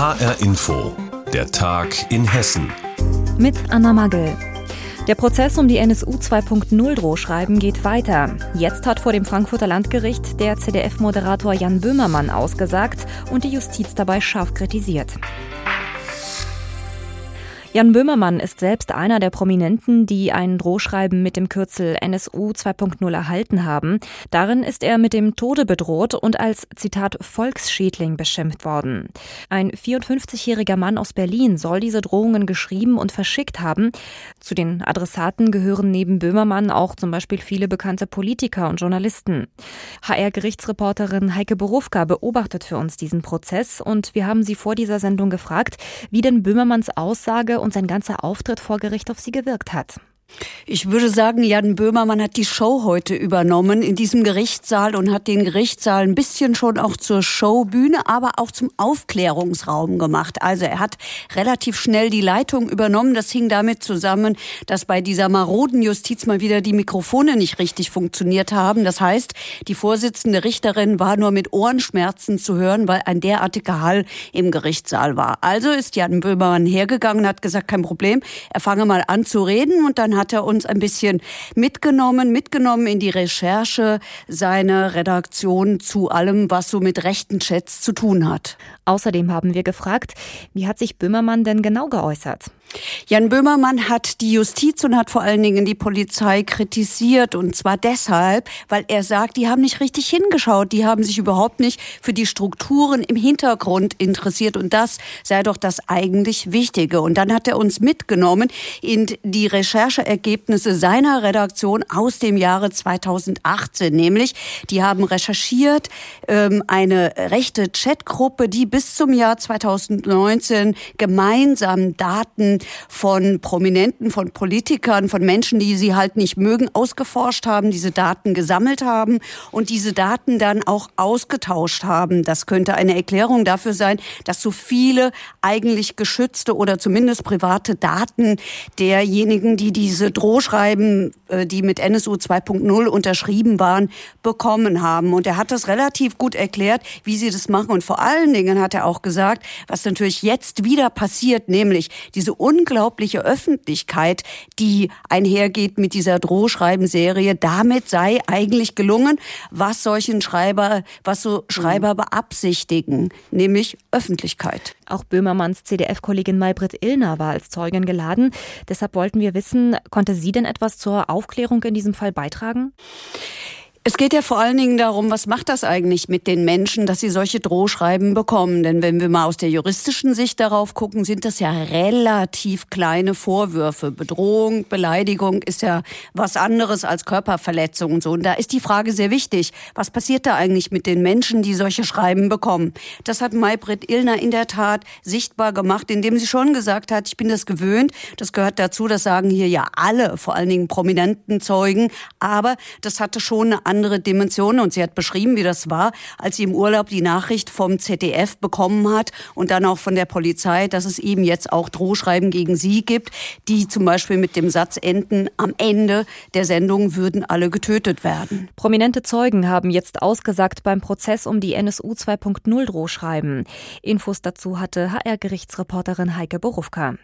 HR Info, der Tag in Hessen. Mit Anna Magel. Der Prozess um die NSU 2.0 Drohschreiben geht weiter. Jetzt hat vor dem Frankfurter Landgericht der CDF-Moderator Jan Böhmermann ausgesagt und die Justiz dabei scharf kritisiert. Jan Böhmermann ist selbst einer der Prominenten, die ein Drohschreiben mit dem Kürzel NSU 2.0 erhalten haben. Darin ist er mit dem Tode bedroht und als Zitat Volksschädling beschimpft worden. Ein 54-jähriger Mann aus Berlin soll diese Drohungen geschrieben und verschickt haben. Zu den Adressaten gehören neben Böhmermann auch zum Beispiel viele bekannte Politiker und Journalisten. HR-Gerichtsreporterin Heike Berufka beobachtet für uns diesen Prozess und wir haben sie vor dieser Sendung gefragt, wie denn Böhmermanns Aussage und sein ganzer Auftritt vor Gericht auf sie gewirkt hat. Ich würde sagen, Jan Böhmermann hat die Show heute übernommen in diesem Gerichtssaal und hat den Gerichtssaal ein bisschen schon auch zur Showbühne, aber auch zum Aufklärungsraum gemacht. Also er hat relativ schnell die Leitung übernommen. Das hing damit zusammen, dass bei dieser maroden Justiz mal wieder die Mikrofone nicht richtig funktioniert haben. Das heißt, die Vorsitzende Richterin war nur mit Ohrenschmerzen zu hören, weil ein derartiger Hall im Gerichtssaal war. Also ist Jan Böhmermann hergegangen hat gesagt, kein Problem, er fange mal an zu reden und dann hat er uns ein bisschen mitgenommen, mitgenommen in die Recherche seiner Redaktion zu allem, was so mit rechten Chats zu tun hat. Außerdem haben wir gefragt, wie hat sich Böhmermann denn genau geäußert? Jan Böhmermann hat die Justiz und hat vor allen Dingen die Polizei kritisiert. Und zwar deshalb, weil er sagt, die haben nicht richtig hingeschaut, die haben sich überhaupt nicht für die Strukturen im Hintergrund interessiert. Und das sei doch das eigentlich Wichtige. Und dann hat er uns mitgenommen in die Rechercheergebnisse seiner Redaktion aus dem Jahre 2018, nämlich die haben recherchiert ähm, eine rechte Chatgruppe, die bis zum Jahr 2019 gemeinsam Daten von Prominenten, von Politikern, von Menschen, die sie halt nicht mögen, ausgeforscht haben, diese Daten gesammelt haben und diese Daten dann auch ausgetauscht haben. Das könnte eine Erklärung dafür sein, dass so viele eigentlich geschützte oder zumindest private Daten derjenigen, die diese Drohschreiben, äh, die mit NSU 2.0 unterschrieben waren, bekommen haben. Und er hat das relativ gut erklärt, wie sie das machen. Und vor allen Dingen hat er auch gesagt, was natürlich jetzt wieder passiert, nämlich diese unglaubliche Öffentlichkeit, die einhergeht mit dieser Drohschreibenserie. Damit sei eigentlich gelungen, was solchen Schreiber, was so Schreiber beabsichtigen, nämlich Öffentlichkeit. Auch Böhmermanns CDF-Kollegin Maybrit Illner war als Zeugin geladen. Deshalb wollten wir wissen, konnte sie denn etwas zur Aufklärung in diesem Fall beitragen? Es geht ja vor allen Dingen darum, was macht das eigentlich mit den Menschen, dass sie solche Drohschreiben bekommen? Denn wenn wir mal aus der juristischen Sicht darauf gucken, sind das ja relativ kleine Vorwürfe. Bedrohung, Beleidigung ist ja was anderes als Körperverletzung und so. Und da ist die Frage sehr wichtig. Was passiert da eigentlich mit den Menschen, die solche Schreiben bekommen? Das hat Maybrit Illner in der Tat sichtbar gemacht, indem sie schon gesagt hat, ich bin das gewöhnt. Das gehört dazu, das sagen hier ja alle, vor allen Dingen prominenten Zeugen. Aber das hatte schon eine andere Dimensionen und sie hat beschrieben, wie das war, als sie im Urlaub die Nachricht vom ZDF bekommen hat und dann auch von der Polizei, dass es eben jetzt auch Drohschreiben gegen sie gibt, die zum Beispiel mit dem Satz enden, am Ende der Sendung würden alle getötet werden. Prominente Zeugen haben jetzt ausgesagt beim Prozess um die NSU 2.0 Drohschreiben. Infos dazu hatte HR-Gerichtsreporterin Heike Borufka.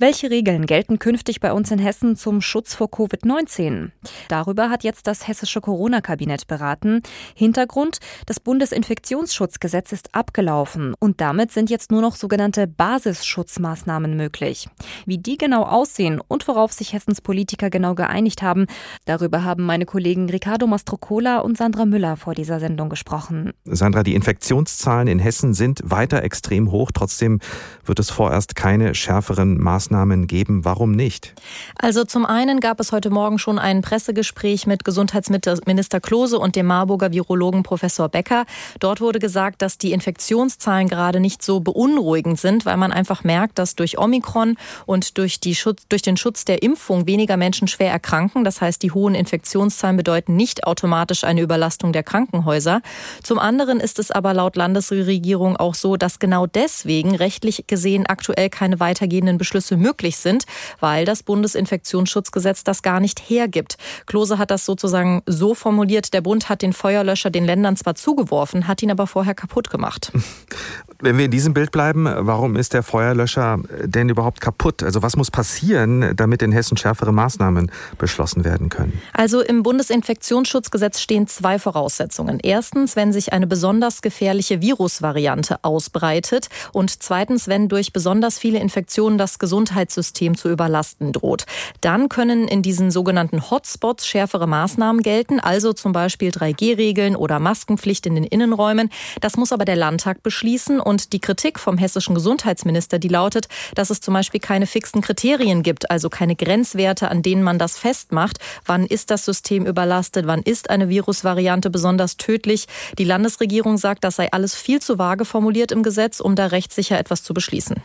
Welche Regeln gelten künftig bei uns in Hessen zum Schutz vor Covid-19? Darüber hat jetzt das hessische Corona-Kabinett beraten. Hintergrund, das Bundesinfektionsschutzgesetz ist abgelaufen und damit sind jetzt nur noch sogenannte Basisschutzmaßnahmen möglich. Wie die genau aussehen und worauf sich Hessens Politiker genau geeinigt haben, darüber haben meine Kollegen Ricardo Mastrocola und Sandra Müller vor dieser Sendung gesprochen. Sandra, die Infektionszahlen in Hessen sind weiter extrem hoch. Trotzdem wird es vorerst keine schärferen Maßnahmen Maßnahmen geben. Warum nicht? Also zum einen gab es heute Morgen schon ein Pressegespräch mit Gesundheitsminister Klose und dem Marburger Virologen Professor Becker. Dort wurde gesagt, dass die Infektionszahlen gerade nicht so beunruhigend sind, weil man einfach merkt, dass durch Omikron und durch, die Schutz, durch den Schutz der Impfung weniger Menschen schwer erkranken. Das heißt, die hohen Infektionszahlen bedeuten nicht automatisch eine Überlastung der Krankenhäuser. Zum anderen ist es aber laut Landesregierung auch so, dass genau deswegen rechtlich gesehen aktuell keine weitergehenden Beschlüsse Eingriffe möglich sind, weil das Bundesinfektionsschutzgesetz das gar nicht hergibt. Klose hat das sozusagen so formuliert, der Bund hat den Feuerlöscher den Ländern zwar zugeworfen, hat ihn aber vorher kaputt gemacht. Wenn wir in diesem Bild bleiben, warum ist der Feuerlöscher denn überhaupt kaputt? Also was muss passieren, damit in Hessen schärfere Maßnahmen beschlossen werden können? Also im Bundesinfektionsschutzgesetz stehen zwei Voraussetzungen. Erstens, wenn sich eine besonders gefährliche Virusvariante ausbreitet und zweitens, wenn durch besonders viele Infektionen das Gesundheitssystem zu überlasten droht. Dann können in diesen sogenannten Hotspots schärfere Maßnahmen gelten, also zum Beispiel 3G-Regeln oder Maskenpflicht in den Innenräumen. Das muss aber der Landtag beschließen und die Kritik vom hessischen Gesundheitsminister, die lautet, dass es zum Beispiel keine fixen Kriterien gibt, also keine Grenzwerte, an denen man das festmacht. Wann ist das System überlastet? Wann ist eine Virusvariante besonders tödlich? Die Landesregierung sagt, das sei alles viel zu vage formuliert im Gesetz, um da rechtssicher etwas zu beschließen.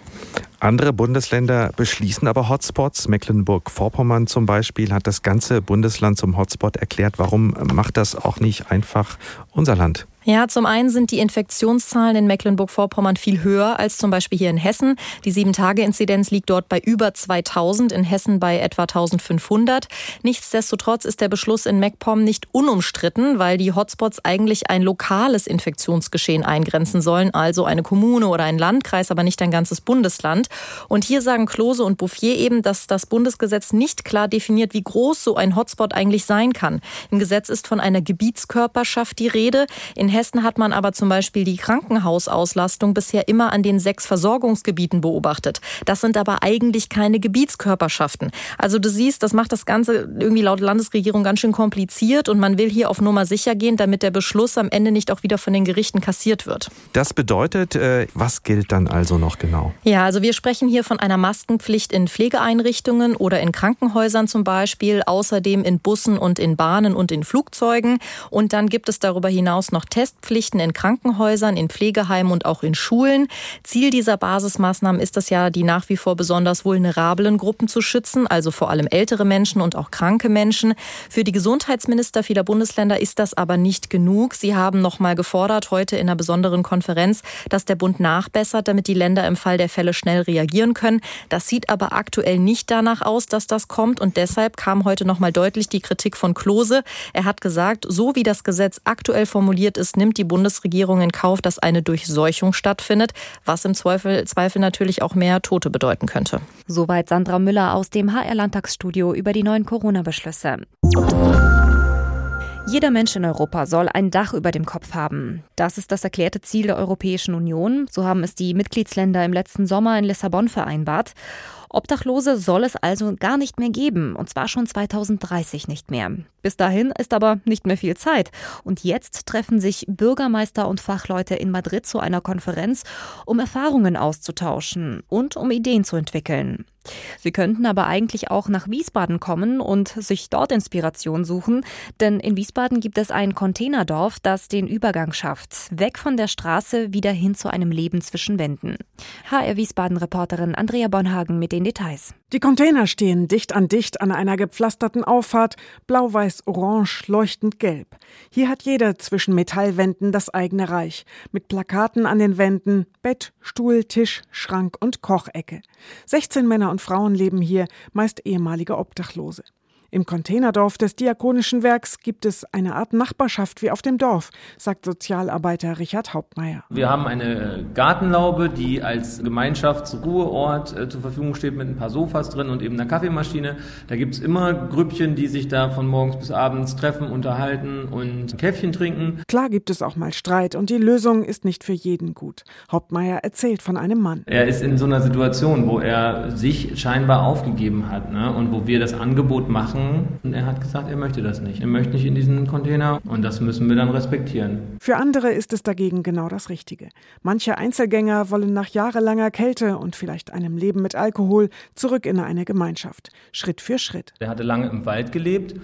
Andere Bundesländer beschließen aber Hotspots. Mecklenburg-Vorpommern zum Beispiel hat das ganze Bundesland zum Hotspot erklärt. Warum macht das auch nicht einfach unser Land? Ja, zum einen sind die Infektionszahlen in Mecklenburg-Vorpommern viel höher als zum Beispiel hier in Hessen. Die Sieben-Tage-Inzidenz liegt dort bei über 2000, in Hessen bei etwa 1500. Nichtsdestotrotz ist der Beschluss in MacPom nicht unumstritten, weil die Hotspots eigentlich ein lokales Infektionsgeschehen eingrenzen sollen, also eine Kommune oder ein Landkreis, aber nicht ein ganzes Bundesland. Und hier sagen Klose und Bouffier eben, dass das Bundesgesetz nicht klar definiert, wie groß so ein Hotspot eigentlich sein kann. Im Gesetz ist von einer Gebietskörperschaft die Rede. In Hessen hat man aber zum Beispiel die Krankenhausauslastung bisher immer an den sechs Versorgungsgebieten beobachtet. Das sind aber eigentlich keine Gebietskörperschaften. Also du siehst, das macht das Ganze irgendwie laut Landesregierung ganz schön kompliziert und man will hier auf Nummer sicher gehen, damit der Beschluss am Ende nicht auch wieder von den Gerichten kassiert wird. Das bedeutet, äh, was gilt dann also noch genau? Ja, also wir sprechen hier von einer Maskenpflicht in Pflegeeinrichtungen oder in Krankenhäusern zum Beispiel, außerdem in Bussen und in Bahnen und in Flugzeugen. Und dann gibt es darüber hinaus noch Tests Testpflichten in Krankenhäusern, in Pflegeheimen und auch in Schulen. Ziel dieser Basismaßnahmen ist es ja, die nach wie vor besonders vulnerablen Gruppen zu schützen, also vor allem ältere Menschen und auch kranke Menschen. Für die Gesundheitsminister vieler Bundesländer ist das aber nicht genug. Sie haben noch mal gefordert heute in einer besonderen Konferenz, dass der Bund nachbessert, damit die Länder im Fall der Fälle schnell reagieren können. Das sieht aber aktuell nicht danach aus, dass das kommt und deshalb kam heute noch mal deutlich die Kritik von Klose. Er hat gesagt, so wie das Gesetz aktuell formuliert ist, nimmt die Bundesregierung in Kauf, dass eine Durchseuchung stattfindet, was im Zweifel, Zweifel natürlich auch mehr Tote bedeuten könnte. Soweit Sandra Müller aus dem HR-Landtagsstudio über die neuen Corona-Beschlüsse. Jeder Mensch in Europa soll ein Dach über dem Kopf haben. Das ist das erklärte Ziel der Europäischen Union. So haben es die Mitgliedsländer im letzten Sommer in Lissabon vereinbart. Obdachlose soll es also gar nicht mehr geben, und zwar schon 2030 nicht mehr. Bis dahin ist aber nicht mehr viel Zeit. Und jetzt treffen sich Bürgermeister und Fachleute in Madrid zu einer Konferenz, um Erfahrungen auszutauschen und um Ideen zu entwickeln. Sie könnten aber eigentlich auch nach Wiesbaden kommen und sich dort Inspiration suchen, denn in Wiesbaden gibt es ein Containerdorf, das den Übergang schafft, weg von der Straße wieder hin zu einem Leben zwischen Wänden. HR Wiesbaden-Reporterin Andrea Bonhagen mit den Details. Die Container stehen dicht an dicht an einer gepflasterten Auffahrt, blau-weiß, orange, leuchtend gelb. Hier hat jeder zwischen Metallwänden das eigene Reich, mit Plakaten an den Wänden, Bett, Stuhl, Tisch, Schrank und Kochecke. 16 Männer und Frauen leben hier, meist ehemalige Obdachlose. Im Containerdorf des Diakonischen Werks gibt es eine Art Nachbarschaft wie auf dem Dorf, sagt Sozialarbeiter Richard Hauptmeier. Wir haben eine Gartenlaube, die als Gemeinschaftsruheort äh, zur Verfügung steht mit ein paar Sofas drin und eben einer Kaffeemaschine. Da gibt es immer Grüppchen, die sich da von morgens bis abends treffen, unterhalten und Käffchen trinken. Klar gibt es auch mal Streit und die Lösung ist nicht für jeden gut. Hauptmeier erzählt von einem Mann. Er ist in so einer Situation, wo er sich scheinbar aufgegeben hat ne? und wo wir das Angebot machen, machen. Und er hat gesagt, er möchte das nicht. Er möchte nicht in diesen Container und das müssen wir dann respektieren. Für andere ist es dagegen genau das Richtige. Manche Einzelgänger wollen nach jahrelanger Kälte und vielleicht einem Leben mit Alkohol zurück in eine Gemeinschaft. Schritt für Schritt. Er hatte lange im Wald gelebt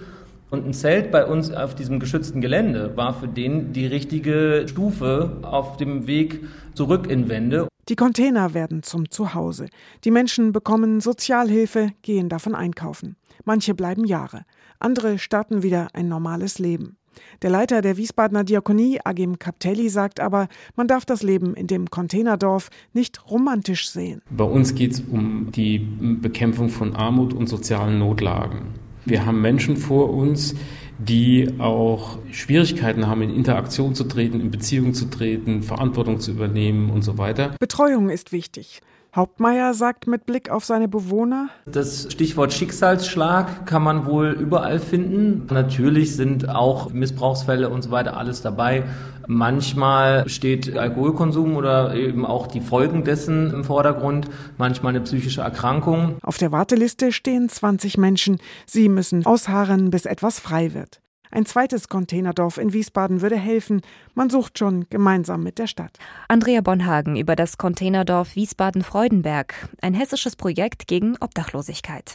und ein Zelt bei uns auf diesem geschützten Gelände war für den die richtige Stufe auf dem Weg zurück in Wände. Die Container werden zum Zuhause. Die Menschen bekommen Sozialhilfe, gehen davon einkaufen. Manche bleiben Jahre, andere starten wieder ein normales Leben. Der Leiter der Wiesbadener Diakonie, Agim Kaptelli, sagt aber, man darf das Leben in dem Containerdorf nicht romantisch sehen. Bei uns geht es um die Bekämpfung von Armut und sozialen Notlagen. Wir haben Menschen vor uns, die auch Schwierigkeiten haben, in Interaktion zu treten, in Beziehung zu treten, Verantwortung zu übernehmen und so weiter. Betreuung ist wichtig. Hauptmeier sagt mit Blick auf seine Bewohner. Das Stichwort Schicksalsschlag kann man wohl überall finden. Natürlich sind auch Missbrauchsfälle und so weiter alles dabei. Manchmal steht Alkoholkonsum oder eben auch die Folgen dessen im Vordergrund, manchmal eine psychische Erkrankung. Auf der Warteliste stehen 20 Menschen. Sie müssen ausharren, bis etwas frei wird. Ein zweites Containerdorf in Wiesbaden würde helfen. Man sucht schon gemeinsam mit der Stadt. Andrea Bonhagen über das Containerdorf Wiesbaden-Freudenberg, ein hessisches Projekt gegen Obdachlosigkeit.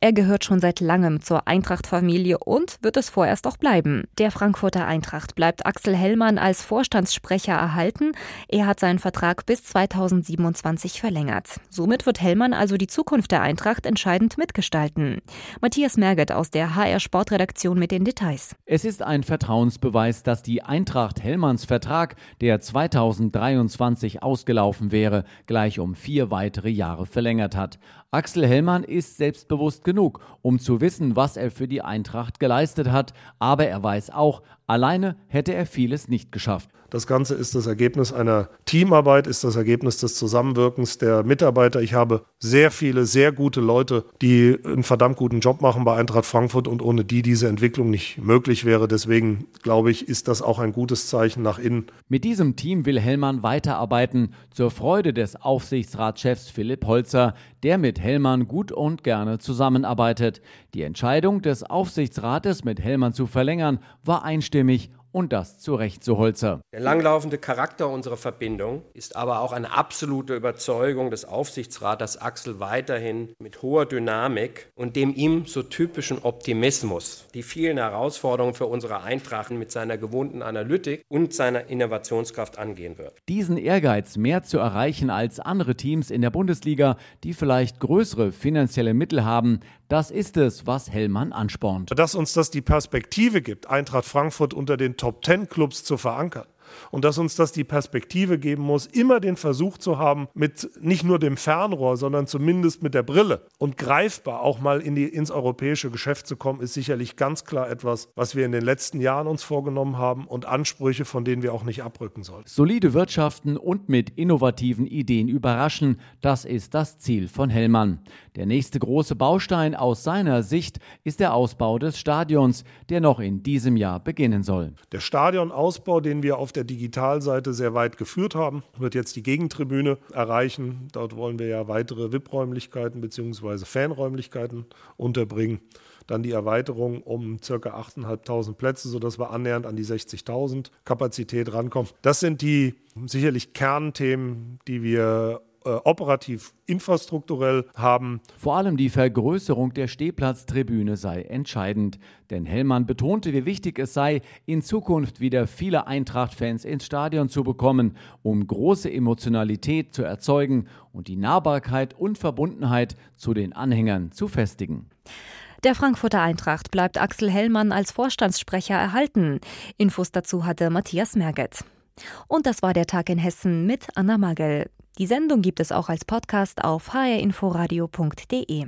Er gehört schon seit langem zur Eintracht-Familie und wird es vorerst auch bleiben. Der Frankfurter Eintracht bleibt Axel Hellmann als Vorstandssprecher erhalten. Er hat seinen Vertrag bis 2027 verlängert. Somit wird Hellmann also die Zukunft der Eintracht entscheidend mitgestalten. Matthias Merget aus der HR Sportredaktion mit den Details. Es ist ein Vertrauensbeweis, dass die Eintracht Hellmanns Vertrag, der 2023 ausgelaufen wäre, gleich um vier weitere Jahre verlängert hat. Axel Hellmann ist selbstbewusst genug, um zu wissen, was er für die Eintracht geleistet hat, aber er weiß auch, alleine hätte er vieles nicht geschafft. Das Ganze ist das Ergebnis einer Teamarbeit, ist das Ergebnis des Zusammenwirkens der Mitarbeiter. Ich habe sehr viele, sehr gute Leute, die einen verdammt guten Job machen bei Eintracht Frankfurt und ohne die diese Entwicklung nicht möglich wäre. Deswegen glaube ich, ist das auch ein gutes Zeichen nach innen. Mit diesem Team will Hellmann weiterarbeiten, zur Freude des Aufsichtsratschefs Philipp Holzer, der mit Hellmann gut und gerne zusammenarbeitet. Die Entscheidung des Aufsichtsrates, mit Hellmann zu verlängern, war einstimmig ihr mich und das zu Recht zu Holzer. Der langlaufende Charakter unserer Verbindung ist aber auch eine absolute Überzeugung des Aufsichtsrats, dass Axel weiterhin mit hoher Dynamik und dem ihm so typischen Optimismus die vielen Herausforderungen für unsere Eintracht mit seiner gewohnten Analytik und seiner Innovationskraft angehen wird. Diesen Ehrgeiz, mehr zu erreichen als andere Teams in der Bundesliga, die vielleicht größere finanzielle Mittel haben, das ist es, was Hellmann anspornt. Dass uns das die Perspektive gibt, Eintracht Frankfurt unter den Top Ten Clubs zu verankern und dass uns das die Perspektive geben muss, immer den Versuch zu haben, mit nicht nur dem Fernrohr, sondern zumindest mit der Brille und greifbar auch mal in die, ins europäische Geschäft zu kommen, ist sicherlich ganz klar etwas, was wir in den letzten Jahren uns vorgenommen haben und Ansprüche, von denen wir auch nicht abrücken sollen. Solide Wirtschaften und mit innovativen Ideen überraschen, das ist das Ziel von Hellmann. Der nächste große Baustein aus seiner Sicht ist der Ausbau des Stadions, der noch in diesem Jahr beginnen soll. Der Stadionausbau, den wir auf der Digitalseite sehr weit geführt haben, wird jetzt die Gegentribüne erreichen. Dort wollen wir ja weitere VIP-Räumlichkeiten bzw. Fanräumlichkeiten unterbringen. Dann die Erweiterung um ca. 8.500 Plätze, sodass wir annähernd an die 60.000 Kapazität rankommen. Das sind die sicherlich Kernthemen, die wir äh, operativ infrastrukturell haben. Vor allem die Vergrößerung der Stehplatztribüne sei entscheidend, denn Hellmann betonte, wie wichtig es sei, in Zukunft wieder viele Eintracht-Fans ins Stadion zu bekommen, um große Emotionalität zu erzeugen und die Nahbarkeit und Verbundenheit zu den Anhängern zu festigen. Der Frankfurter Eintracht bleibt Axel Hellmann als Vorstandssprecher erhalten. Infos dazu hatte Matthias Merget. Und das war der Tag in Hessen mit Anna Magel. Die Sendung gibt es auch als Podcast auf hrinforadio.de.